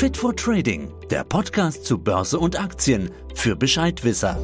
Fit for Trading, der Podcast zu Börse und Aktien für Bescheidwisser.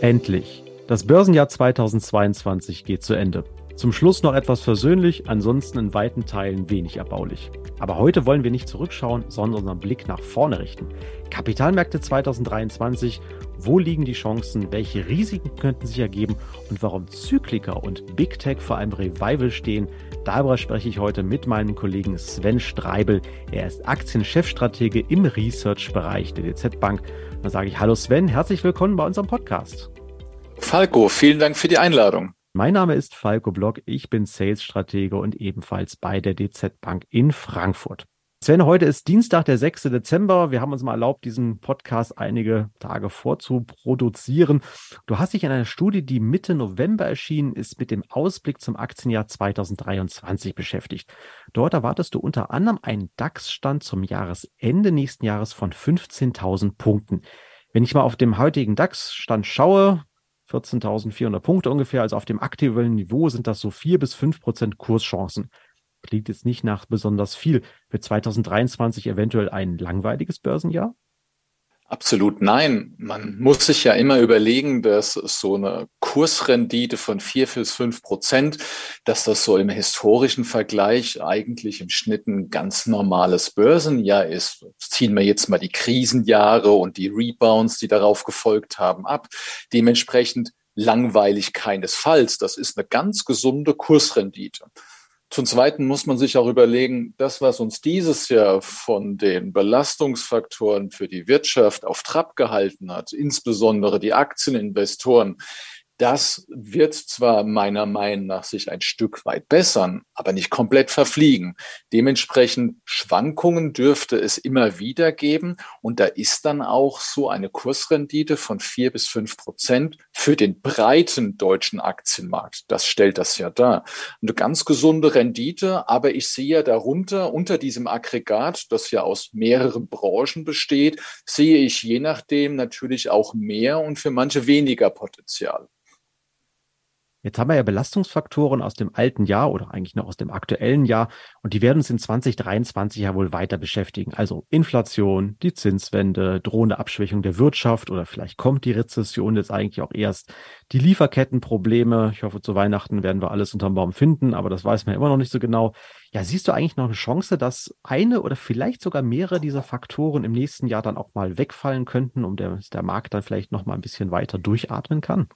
Endlich. Das Börsenjahr 2022 geht zu Ende. Zum Schluss noch etwas versöhnlich, ansonsten in weiten Teilen wenig erbaulich. Aber heute wollen wir nicht zurückschauen, sondern unseren Blick nach vorne richten. Kapitalmärkte 2023, wo liegen die Chancen, welche Risiken könnten sich ergeben und warum Zykliker und Big Tech vor einem Revival stehen, darüber spreche ich heute mit meinem Kollegen Sven Streibel. Er ist Aktienchefstratege im Research-Bereich der DZ Bank. Dann sage ich Hallo Sven, herzlich willkommen bei unserem Podcast. Falco, vielen Dank für die Einladung. Mein Name ist Falco Block, ich bin Sales-Stratege und ebenfalls bei der DZ Bank in Frankfurt. Sven, heute ist Dienstag, der 6. Dezember. Wir haben uns mal erlaubt, diesen Podcast einige Tage vorzuproduzieren. Du hast dich in einer Studie, die Mitte November erschienen ist, mit dem Ausblick zum Aktienjahr 2023 beschäftigt. Dort erwartest du unter anderem einen DAX-Stand zum Jahresende nächsten Jahres von 15.000 Punkten. Wenn ich mal auf dem heutigen DAX-Stand schaue, 14.400 Punkte ungefähr. Also auf dem aktuellen Niveau sind das so vier bis fünf Prozent Kurschancen. Klingt jetzt nicht nach besonders viel. Für 2023 eventuell ein langweiliges Börsenjahr? Absolut nein. Man muss sich ja immer überlegen, dass so eine Kursrendite von vier bis fünf Prozent, dass das so im historischen Vergleich eigentlich im Schnitt ein ganz normales Börsenjahr ist. Ziehen wir jetzt mal die Krisenjahre und die Rebounds, die darauf gefolgt haben, ab. Dementsprechend langweilig keinesfalls. Das ist eine ganz gesunde Kursrendite. Zum Zweiten muss man sich auch überlegen, das, was uns dieses Jahr von den Belastungsfaktoren für die Wirtschaft auf Trab gehalten hat, insbesondere die Aktieninvestoren, das wird zwar meiner Meinung nach sich ein Stück weit bessern, aber nicht komplett verfliegen. Dementsprechend Schwankungen dürfte es immer wieder geben. Und da ist dann auch so eine Kursrendite von vier bis fünf Prozent für den breiten deutschen Aktienmarkt. Das stellt das ja dar. Eine ganz gesunde Rendite, aber ich sehe ja darunter, unter diesem Aggregat, das ja aus mehreren Branchen besteht, sehe ich je nachdem natürlich auch mehr und für manche weniger Potenzial. Jetzt haben wir ja Belastungsfaktoren aus dem alten Jahr oder eigentlich noch aus dem aktuellen Jahr und die werden uns in 2023 ja wohl weiter beschäftigen. Also Inflation, die Zinswende, drohende Abschwächung der Wirtschaft oder vielleicht kommt die Rezession jetzt eigentlich auch erst, die Lieferkettenprobleme. Ich hoffe, zu Weihnachten werden wir alles unterm Baum finden, aber das weiß man ja immer noch nicht so genau. Ja, siehst du eigentlich noch eine Chance, dass eine oder vielleicht sogar mehrere dieser Faktoren im nächsten Jahr dann auch mal wegfallen könnten, um der, der Markt dann vielleicht noch mal ein bisschen weiter durchatmen kann?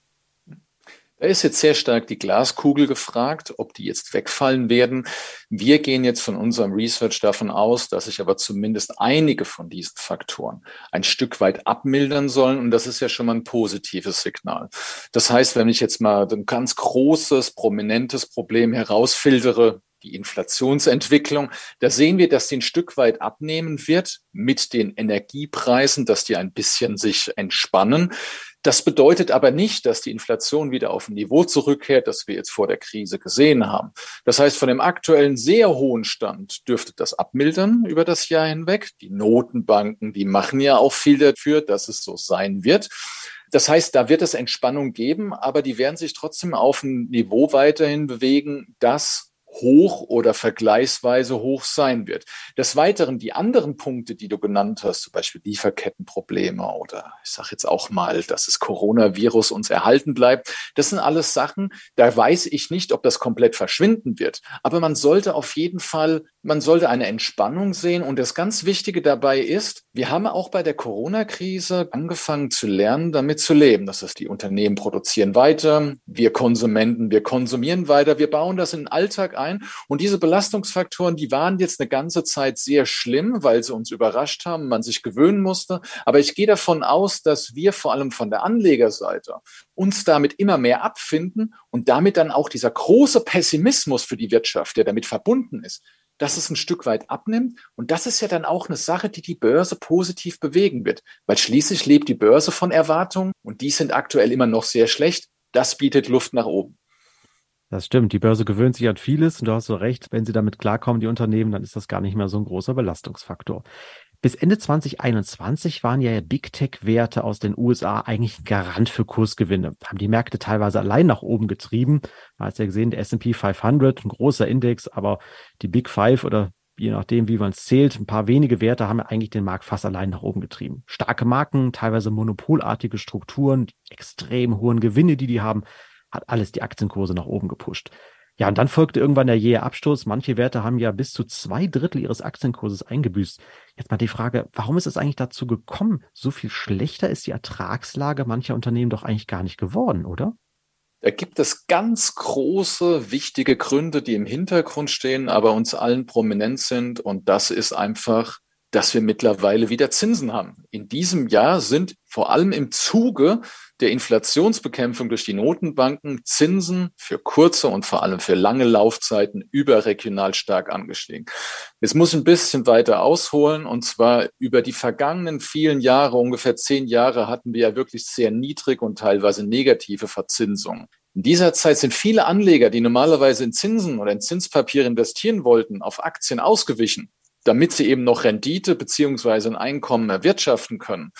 Da ist jetzt sehr stark die Glaskugel gefragt, ob die jetzt wegfallen werden. Wir gehen jetzt von unserem Research davon aus, dass sich aber zumindest einige von diesen Faktoren ein Stück weit abmildern sollen. Und das ist ja schon mal ein positives Signal. Das heißt, wenn ich jetzt mal ein ganz großes, prominentes Problem herausfiltere, die Inflationsentwicklung. Da sehen wir, dass die ein Stück weit abnehmen wird mit den Energiepreisen, dass die ein bisschen sich entspannen. Das bedeutet aber nicht, dass die Inflation wieder auf ein Niveau zurückkehrt, das wir jetzt vor der Krise gesehen haben. Das heißt, von dem aktuellen sehr hohen Stand dürfte das abmildern über das Jahr hinweg. Die Notenbanken, die machen ja auch viel dafür, dass es so sein wird. Das heißt, da wird es Entspannung geben, aber die werden sich trotzdem auf ein Niveau weiterhin bewegen, das hoch oder vergleichsweise hoch sein wird. Des Weiteren die anderen Punkte, die du genannt hast, zum Beispiel Lieferkettenprobleme oder ich sage jetzt auch mal, dass das Coronavirus uns erhalten bleibt, das sind alles Sachen, da weiß ich nicht, ob das komplett verschwinden wird. Aber man sollte auf jeden Fall, man sollte eine Entspannung sehen. Und das ganz Wichtige dabei ist, wir haben auch bei der Corona-Krise angefangen zu lernen, damit zu leben. Das heißt, die Unternehmen produzieren weiter, wir Konsumenten, wir konsumieren weiter, wir bauen das in den Alltag ein. Und diese Belastungsfaktoren, die waren jetzt eine ganze Zeit sehr schlimm, weil sie uns überrascht haben, man sich gewöhnen musste. Aber ich gehe davon aus, dass wir vor allem von der Anlegerseite uns damit immer mehr abfinden und damit dann auch dieser große Pessimismus für die Wirtschaft, der damit verbunden ist, dass es ein Stück weit abnimmt. Und das ist ja dann auch eine Sache, die die Börse positiv bewegen wird, weil schließlich lebt die Börse von Erwartungen und die sind aktuell immer noch sehr schlecht. Das bietet Luft nach oben. Das stimmt. Die Börse gewöhnt sich an vieles und du hast so recht. Wenn sie damit klarkommen, die Unternehmen, dann ist das gar nicht mehr so ein großer Belastungsfaktor. Bis Ende 2021 waren ja Big Tech-Werte aus den USA eigentlich Garant für Kursgewinne, haben die Märkte teilweise allein nach oben getrieben. Man hat ja gesehen, der S&P 500, ein großer Index, aber die Big Five oder je nachdem, wie man es zählt, ein paar wenige Werte haben eigentlich den Markt fast allein nach oben getrieben. Starke Marken, teilweise monopolartige Strukturen, extrem hohen Gewinne, die die haben, hat alles die Aktienkurse nach oben gepusht. Ja, und dann folgte irgendwann der jähe Absturz. Manche Werte haben ja bis zu zwei Drittel ihres Aktienkurses eingebüßt. Jetzt mal die Frage, warum ist es eigentlich dazu gekommen? So viel schlechter ist die Ertragslage mancher Unternehmen doch eigentlich gar nicht geworden, oder? Da gibt es ganz große, wichtige Gründe, die im Hintergrund stehen, aber uns allen prominent sind. Und das ist einfach dass wir mittlerweile wieder Zinsen haben. In diesem Jahr sind vor allem im Zuge der Inflationsbekämpfung durch die Notenbanken Zinsen für kurze und vor allem für lange Laufzeiten überregional stark angestiegen. Es muss ein bisschen weiter ausholen und zwar über die vergangenen vielen Jahre, ungefähr zehn Jahre, hatten wir ja wirklich sehr niedrig und teilweise negative Verzinsungen. In dieser Zeit sind viele Anleger, die normalerweise in Zinsen oder in Zinspapiere investieren wollten, auf Aktien ausgewichen damit sie eben noch Rendite beziehungsweise ein Einkommen erwirtschaften können.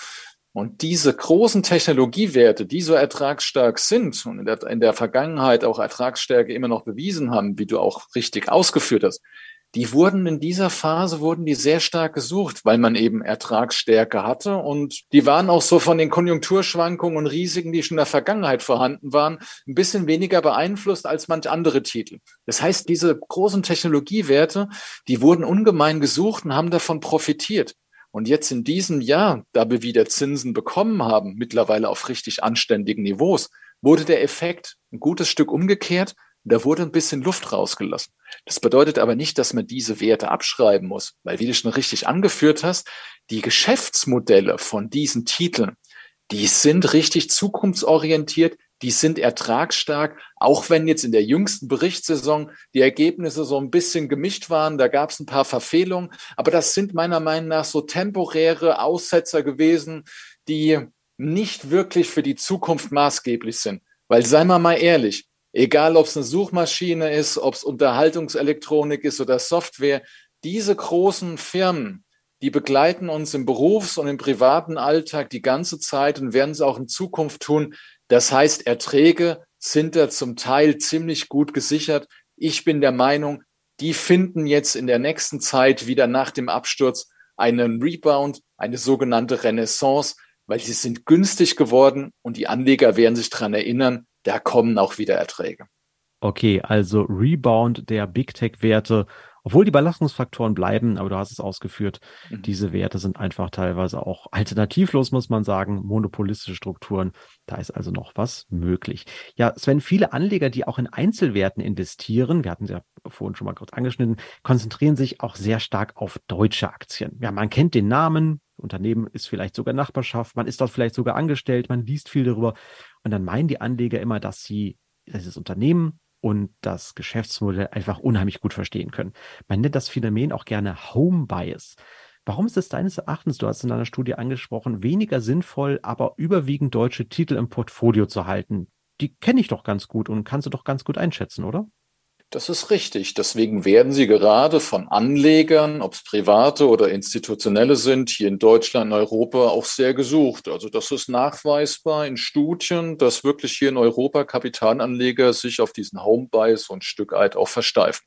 Und diese großen Technologiewerte, die so ertragsstark sind und in der, in der Vergangenheit auch Ertragsstärke immer noch bewiesen haben, wie du auch richtig ausgeführt hast, die wurden in dieser Phase wurden die sehr stark gesucht, weil man eben Ertragsstärke hatte und die waren auch so von den Konjunkturschwankungen und Risiken, die schon in der Vergangenheit vorhanden waren, ein bisschen weniger beeinflusst als manch andere Titel. Das heißt, diese großen Technologiewerte, die wurden ungemein gesucht und haben davon profitiert. Und jetzt in diesem Jahr, da wir wieder Zinsen bekommen haben, mittlerweile auf richtig anständigen Niveaus, wurde der Effekt ein gutes Stück umgekehrt da wurde ein bisschen Luft rausgelassen. Das bedeutet aber nicht, dass man diese Werte abschreiben muss, weil wie du schon richtig angeführt hast, die Geschäftsmodelle von diesen Titeln, die sind richtig zukunftsorientiert, die sind ertragsstark, auch wenn jetzt in der jüngsten Berichtssaison die Ergebnisse so ein bisschen gemischt waren, da gab es ein paar Verfehlungen, aber das sind meiner Meinung nach so temporäre Aussetzer gewesen, die nicht wirklich für die Zukunft maßgeblich sind. Weil, seien wir mal ehrlich, Egal, ob es eine Suchmaschine ist, ob es Unterhaltungselektronik ist oder Software, diese großen Firmen, die begleiten uns im Berufs- und im privaten Alltag die ganze Zeit und werden es auch in Zukunft tun. Das heißt, Erträge sind da zum Teil ziemlich gut gesichert. Ich bin der Meinung, die finden jetzt in der nächsten Zeit wieder nach dem Absturz einen Rebound, eine sogenannte Renaissance, weil sie sind günstig geworden und die Anleger werden sich daran erinnern, da kommen auch wieder Erträge. Okay, also Rebound der Big Tech-Werte, obwohl die Belastungsfaktoren bleiben, aber du hast es ausgeführt, mhm. diese Werte sind einfach teilweise auch alternativlos, muss man sagen, monopolistische Strukturen. Da ist also noch was möglich. Ja, Sven, viele Anleger, die auch in Einzelwerten investieren, wir hatten sie ja vorhin schon mal kurz angeschnitten, konzentrieren sich auch sehr stark auf deutsche Aktien. Ja, man kennt den Namen, Unternehmen ist vielleicht sogar Nachbarschaft, man ist dort vielleicht sogar angestellt, man liest viel darüber. Und dann meinen die Anleger immer, dass sie dieses Unternehmen und das Geschäftsmodell einfach unheimlich gut verstehen können. Man nennt das Phänomen auch gerne Home Bias. Warum ist es deines Erachtens, du hast in deiner Studie angesprochen, weniger sinnvoll, aber überwiegend deutsche Titel im Portfolio zu halten? Die kenne ich doch ganz gut und kannst du doch ganz gut einschätzen, oder? Das ist richtig. Deswegen werden sie gerade von Anlegern, ob es private oder institutionelle sind, hier in Deutschland, in Europa auch sehr gesucht. Also das ist nachweisbar in Studien, dass wirklich hier in Europa Kapitalanleger sich auf diesen Homebuy so ein Stück weit auch versteifen.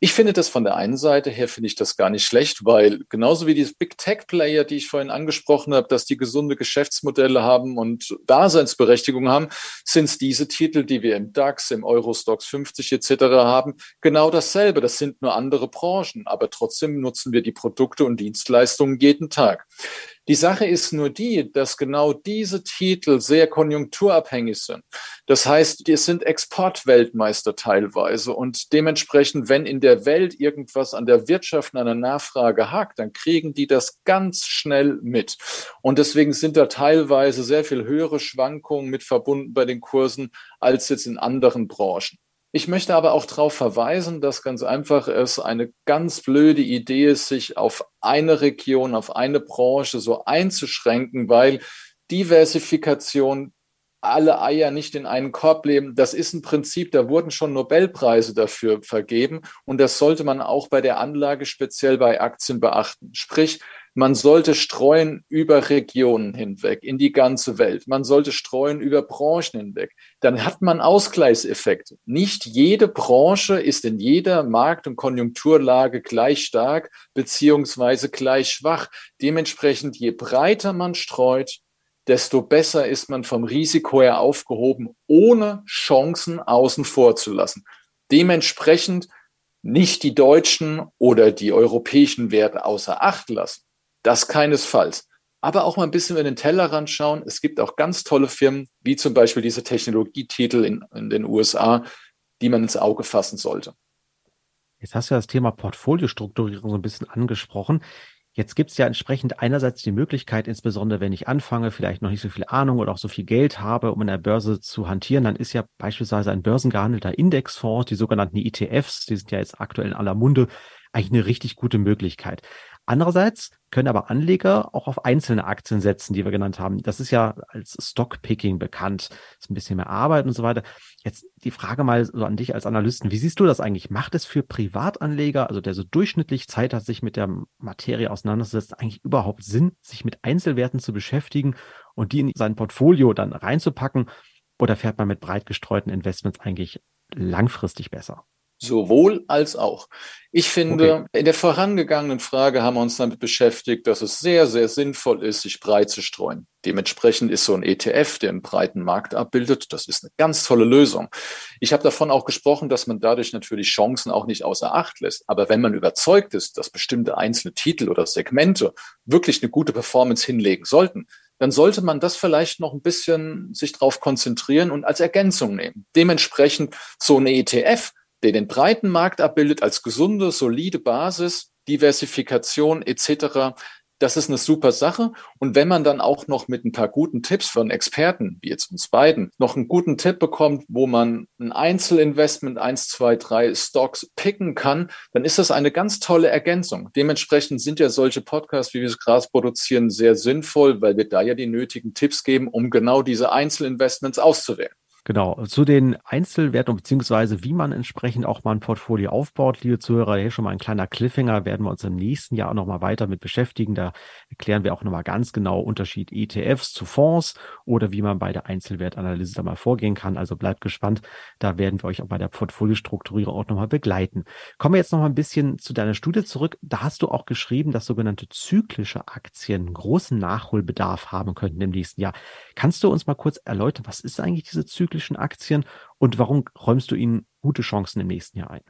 Ich finde das von der einen Seite her finde ich das gar nicht schlecht, weil genauso wie diese Big Tech Player, die ich vorhin angesprochen habe, dass die gesunde Geschäftsmodelle haben und Daseinsberechtigung haben, sind es diese Titel, die wir im DAX, im Eurostox 50 etc haben, genau dasselbe. Das sind nur andere Branchen, aber trotzdem nutzen wir die Produkte und Dienstleistungen jeden Tag. Die Sache ist nur die, dass genau diese Titel sehr konjunkturabhängig sind. Das heißt, die sind Exportweltmeister teilweise und dementsprechend, wenn in der Welt irgendwas an der Wirtschaft, an der Nachfrage hakt, dann kriegen die das ganz schnell mit. Und deswegen sind da teilweise sehr viel höhere Schwankungen mit verbunden bei den Kursen als jetzt in anderen Branchen. Ich möchte aber auch darauf verweisen, dass ganz einfach es eine ganz blöde Idee ist, sich auf eine Region, auf eine Branche so einzuschränken, weil Diversifikation alle Eier nicht in einen Korb leben. Das ist ein Prinzip, da wurden schon Nobelpreise dafür vergeben und das sollte man auch bei der Anlage speziell bei Aktien beachten. Sprich, Man sollte streuen über Regionen hinweg, in die ganze Welt. Man sollte streuen über Branchen hinweg. Dann hat man Ausgleichseffekte. Nicht jede Branche ist in jeder Markt- und Konjunkturlage gleich stark beziehungsweise gleich schwach. Dementsprechend, je breiter man streut, desto besser ist man vom Risiko her aufgehoben, ohne Chancen außen vor zu lassen. Dementsprechend nicht die deutschen oder die europäischen Werte außer Acht lassen. Das keinesfalls. Aber auch mal ein bisschen in den Tellerrand schauen. Es gibt auch ganz tolle Firmen, wie zum Beispiel diese Technologietitel in, in den USA, die man ins Auge fassen sollte. Jetzt hast du das Thema Portfoliostrukturierung so ein bisschen angesprochen. Jetzt gibt es ja entsprechend einerseits die Möglichkeit, insbesondere wenn ich anfange, vielleicht noch nicht so viel Ahnung oder auch so viel Geld habe, um in der Börse zu hantieren, dann ist ja beispielsweise ein börsengehandelter Indexfonds, die sogenannten ETFs, die sind ja jetzt aktuell in aller Munde, eigentlich eine richtig gute Möglichkeit. Andererseits können aber Anleger auch auf einzelne Aktien setzen, die wir genannt haben. Das ist ja als Stockpicking bekannt. Das ist ein bisschen mehr Arbeit und so weiter. Jetzt die Frage mal so an dich als Analysten. Wie siehst du das eigentlich? Macht es für Privatanleger, also der so durchschnittlich Zeit hat, sich mit der Materie auseinanderzusetzen, eigentlich überhaupt Sinn, sich mit Einzelwerten zu beschäftigen und die in sein Portfolio dann reinzupacken? Oder fährt man mit breit gestreuten Investments eigentlich langfristig besser? Sowohl als auch. Ich finde, okay. in der vorangegangenen Frage haben wir uns damit beschäftigt, dass es sehr, sehr sinnvoll ist, sich breit zu streuen. Dementsprechend ist so ein ETF, der einen breiten Markt abbildet, das ist eine ganz tolle Lösung. Ich habe davon auch gesprochen, dass man dadurch natürlich Chancen auch nicht außer Acht lässt. Aber wenn man überzeugt ist, dass bestimmte einzelne Titel oder Segmente wirklich eine gute Performance hinlegen sollten, dann sollte man das vielleicht noch ein bisschen sich darauf konzentrieren und als Ergänzung nehmen. Dementsprechend so ein ETF der den breiten Markt abbildet als gesunde, solide Basis, Diversifikation etc. Das ist eine super Sache. Und wenn man dann auch noch mit ein paar guten Tipps von Experten, wie jetzt uns beiden, noch einen guten Tipp bekommt, wo man ein Einzelinvestment, eins, zwei, drei Stocks picken kann, dann ist das eine ganz tolle Ergänzung. Dementsprechend sind ja solche Podcasts, wie wir es Gras produzieren, sehr sinnvoll, weil wir da ja die nötigen Tipps geben, um genau diese Einzelinvestments auszuwählen. Genau, zu den Einzelwerten beziehungsweise wie man entsprechend auch mal ein Portfolio aufbaut, liebe Zuhörer, hier schon mal ein kleiner Cliffhanger, werden wir uns im nächsten Jahr auch nochmal weiter mit beschäftigen. Da erklären wir auch nochmal ganz genau Unterschied ETFs zu Fonds oder wie man bei der Einzelwertanalyse da mal vorgehen kann. Also bleibt gespannt, da werden wir euch auch bei der Portfoliostrukturierung auch nochmal begleiten. Kommen wir jetzt nochmal ein bisschen zu deiner Studie zurück. Da hast du auch geschrieben, dass sogenannte zyklische Aktien großen Nachholbedarf haben könnten im nächsten Jahr. Kannst du uns mal kurz erläutern, was ist eigentlich diese zyklische zyklischen Aktien und warum räumst du ihnen gute Chancen im nächsten Jahr ein?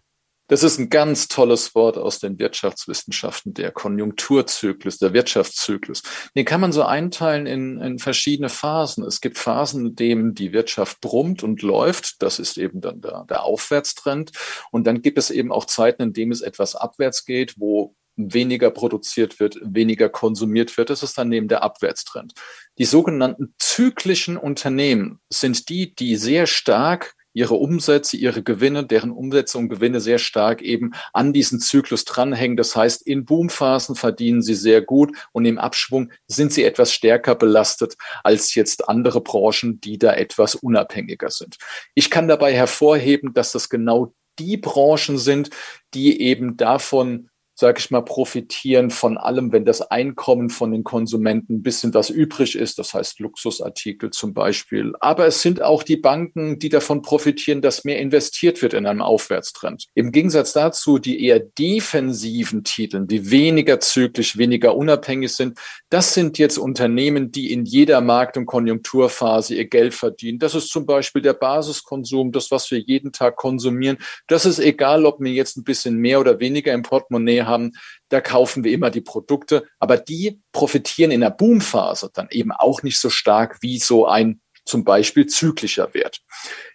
Das ist ein ganz tolles Wort aus den Wirtschaftswissenschaften, der Konjunkturzyklus, der Wirtschaftszyklus. Den kann man so einteilen in, in verschiedene Phasen. Es gibt Phasen, in denen die Wirtschaft brummt und läuft. Das ist eben dann der, der Aufwärtstrend. Und dann gibt es eben auch Zeiten, in denen es etwas abwärts geht, wo weniger produziert wird, weniger konsumiert wird. Das ist dann neben der Abwärtstrend. Die sogenannten zyklischen Unternehmen sind die, die sehr stark ihre Umsätze, ihre Gewinne, deren Umsätze und Gewinne sehr stark eben an diesen Zyklus dranhängen. Das heißt, in Boomphasen verdienen sie sehr gut und im Abschwung sind sie etwas stärker belastet als jetzt andere Branchen, die da etwas unabhängiger sind. Ich kann dabei hervorheben, dass das genau die Branchen sind, die eben davon sage ich mal, profitieren von allem, wenn das Einkommen von den Konsumenten ein bisschen was übrig ist, das heißt Luxusartikel zum Beispiel. Aber es sind auch die Banken, die davon profitieren, dass mehr investiert wird in einem Aufwärtstrend. Im Gegensatz dazu die eher defensiven Titel, die weniger zyklisch, weniger unabhängig sind, das sind jetzt Unternehmen, die in jeder Markt- und Konjunkturphase ihr Geld verdienen. Das ist zum Beispiel der Basiskonsum, das, was wir jeden Tag konsumieren. Das ist egal, ob wir jetzt ein bisschen mehr oder weniger im Portemonnaie haben, da kaufen wir immer die Produkte, aber die profitieren in der Boomphase dann eben auch nicht so stark wie so ein zum Beispiel zyklischer Wert.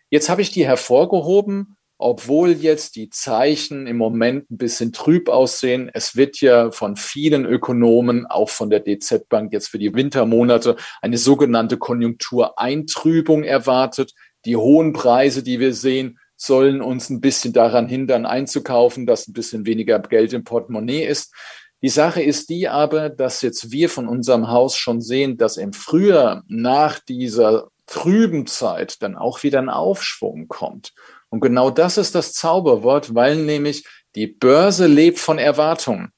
Jetzt habe ich die hervorgehoben, obwohl jetzt die Zeichen im Moment ein bisschen trüb aussehen. Es wird ja von vielen Ökonomen, auch von der DZ Bank jetzt für die Wintermonate, eine sogenannte Konjunktureintrübung erwartet. Die hohen Preise, die wir sehen, sollen uns ein bisschen daran hindern, einzukaufen, dass ein bisschen weniger Geld im Portemonnaie ist. Die Sache ist die aber, dass jetzt wir von unserem Haus schon sehen, dass im Frühjahr nach dieser trüben Zeit dann auch wieder ein Aufschwung kommt. Und genau das ist das Zauberwort, weil nämlich die Börse lebt von Erwartungen.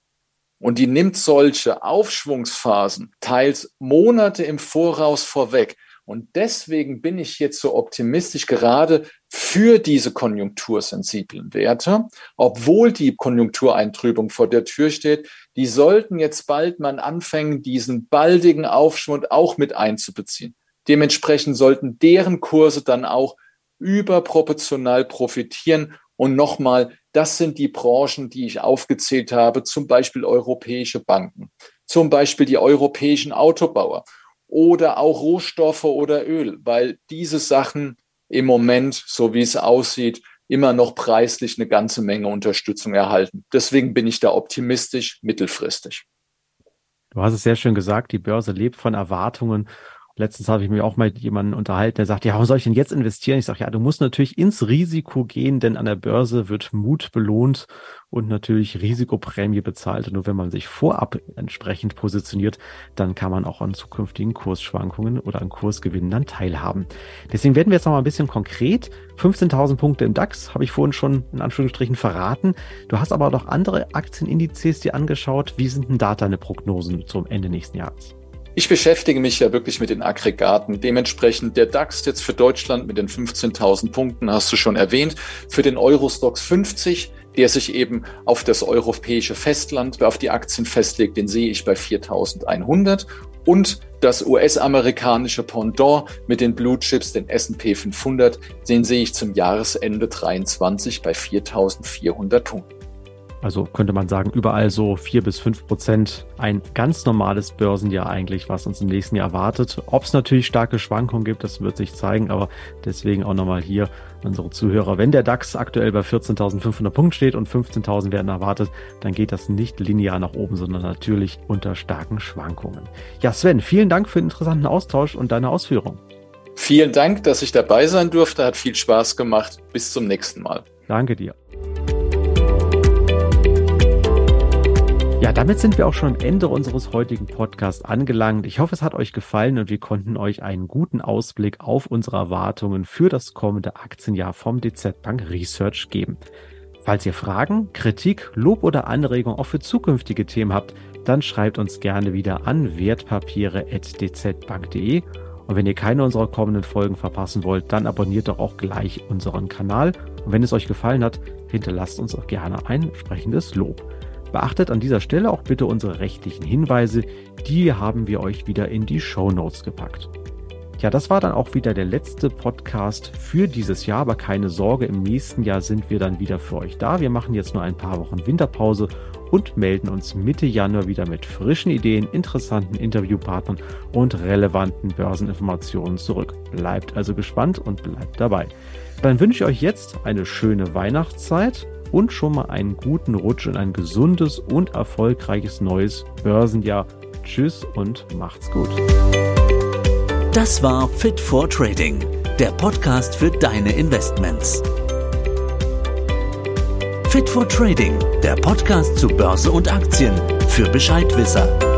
und die nimmt solche Aufschwungsphasen teils Monate im Voraus vorweg. Und deswegen bin ich jetzt so optimistisch gerade für diese konjunktursensiblen Werte, obwohl die Konjunktureintrübung vor der Tür steht. Die sollten jetzt bald mal anfangen, diesen baldigen Aufschwung auch mit einzubeziehen. Dementsprechend sollten deren Kurse dann auch überproportional profitieren. Und nochmal, das sind die Branchen, die ich aufgezählt habe, zum Beispiel europäische Banken, zum Beispiel die europäischen Autobauer oder auch Rohstoffe oder Öl, weil diese Sachen im Moment, so wie es aussieht, immer noch preislich eine ganze Menge Unterstützung erhalten. Deswegen bin ich da optimistisch mittelfristig. Du hast es sehr schön gesagt, die Börse lebt von Erwartungen Letztens habe ich mich auch mal mit jemandem unterhalten, der sagt, ja, warum soll ich denn jetzt investieren? Ich sage, ja, du musst natürlich ins Risiko gehen, denn an der Börse wird Mut belohnt und natürlich Risikoprämie bezahlt. Und nur wenn man sich vorab entsprechend positioniert, dann kann man auch an zukünftigen Kursschwankungen oder an Kursgewinnen dann teilhaben. Deswegen werden wir jetzt noch mal ein bisschen konkret. 15.000 Punkte im DAX habe ich vorhin schon in Anführungsstrichen verraten. Du hast aber auch noch andere Aktienindizes dir angeschaut. Wie sind denn da deine Prognosen zum Ende nächsten Jahres? Ich beschäftige mich ja wirklich mit den Aggregaten. Dementsprechend der DAX jetzt für Deutschland mit den 15.000 Punkten hast du schon erwähnt. Für den Eurostox 50, der sich eben auf das europäische Festland, auf die Aktien festlegt, den sehe ich bei 4.100. Und das US-amerikanische Pendant mit den Blue Chips, den S&P 500, den sehe ich zum Jahresende 23 bei 4.400 Punkten. Also könnte man sagen, überall so vier bis fünf Prozent. Ein ganz normales Börsenjahr eigentlich, was uns im nächsten Jahr erwartet. Ob es natürlich starke Schwankungen gibt, das wird sich zeigen. Aber deswegen auch nochmal hier unsere Zuhörer. Wenn der DAX aktuell bei 14.500 Punkten steht und 15.000 werden erwartet, dann geht das nicht linear nach oben, sondern natürlich unter starken Schwankungen. Ja, Sven, vielen Dank für den interessanten Austausch und deine Ausführungen. Vielen Dank, dass ich dabei sein durfte. Hat viel Spaß gemacht. Bis zum nächsten Mal. Danke dir. Ja, damit sind wir auch schon am Ende unseres heutigen Podcasts angelangt. Ich hoffe, es hat euch gefallen und wir konnten euch einen guten Ausblick auf unsere Erwartungen für das kommende Aktienjahr vom DZ Bank Research geben. Falls ihr Fragen, Kritik, Lob oder Anregungen auch für zukünftige Themen habt, dann schreibt uns gerne wieder an wertpapiere.dzbank.de. Und wenn ihr keine unserer kommenden Folgen verpassen wollt, dann abonniert doch auch gleich unseren Kanal. Und wenn es euch gefallen hat, hinterlasst uns auch gerne ein entsprechendes Lob. Beachtet an dieser Stelle auch bitte unsere rechtlichen Hinweise, die haben wir euch wieder in die Show Notes gepackt. Ja, das war dann auch wieder der letzte Podcast für dieses Jahr, aber keine Sorge, im nächsten Jahr sind wir dann wieder für euch da. Wir machen jetzt nur ein paar Wochen Winterpause und melden uns Mitte Januar wieder mit frischen Ideen, interessanten Interviewpartnern und relevanten Börseninformationen zurück. Bleibt also gespannt und bleibt dabei. Dann wünsche ich euch jetzt eine schöne Weihnachtszeit und schon mal einen guten Rutsch und ein gesundes und erfolgreiches neues Börsenjahr. Tschüss und macht's gut. Das war Fit for Trading, der Podcast für deine Investments. Fit for Trading, der Podcast zu Börse und Aktien für Bescheidwisser.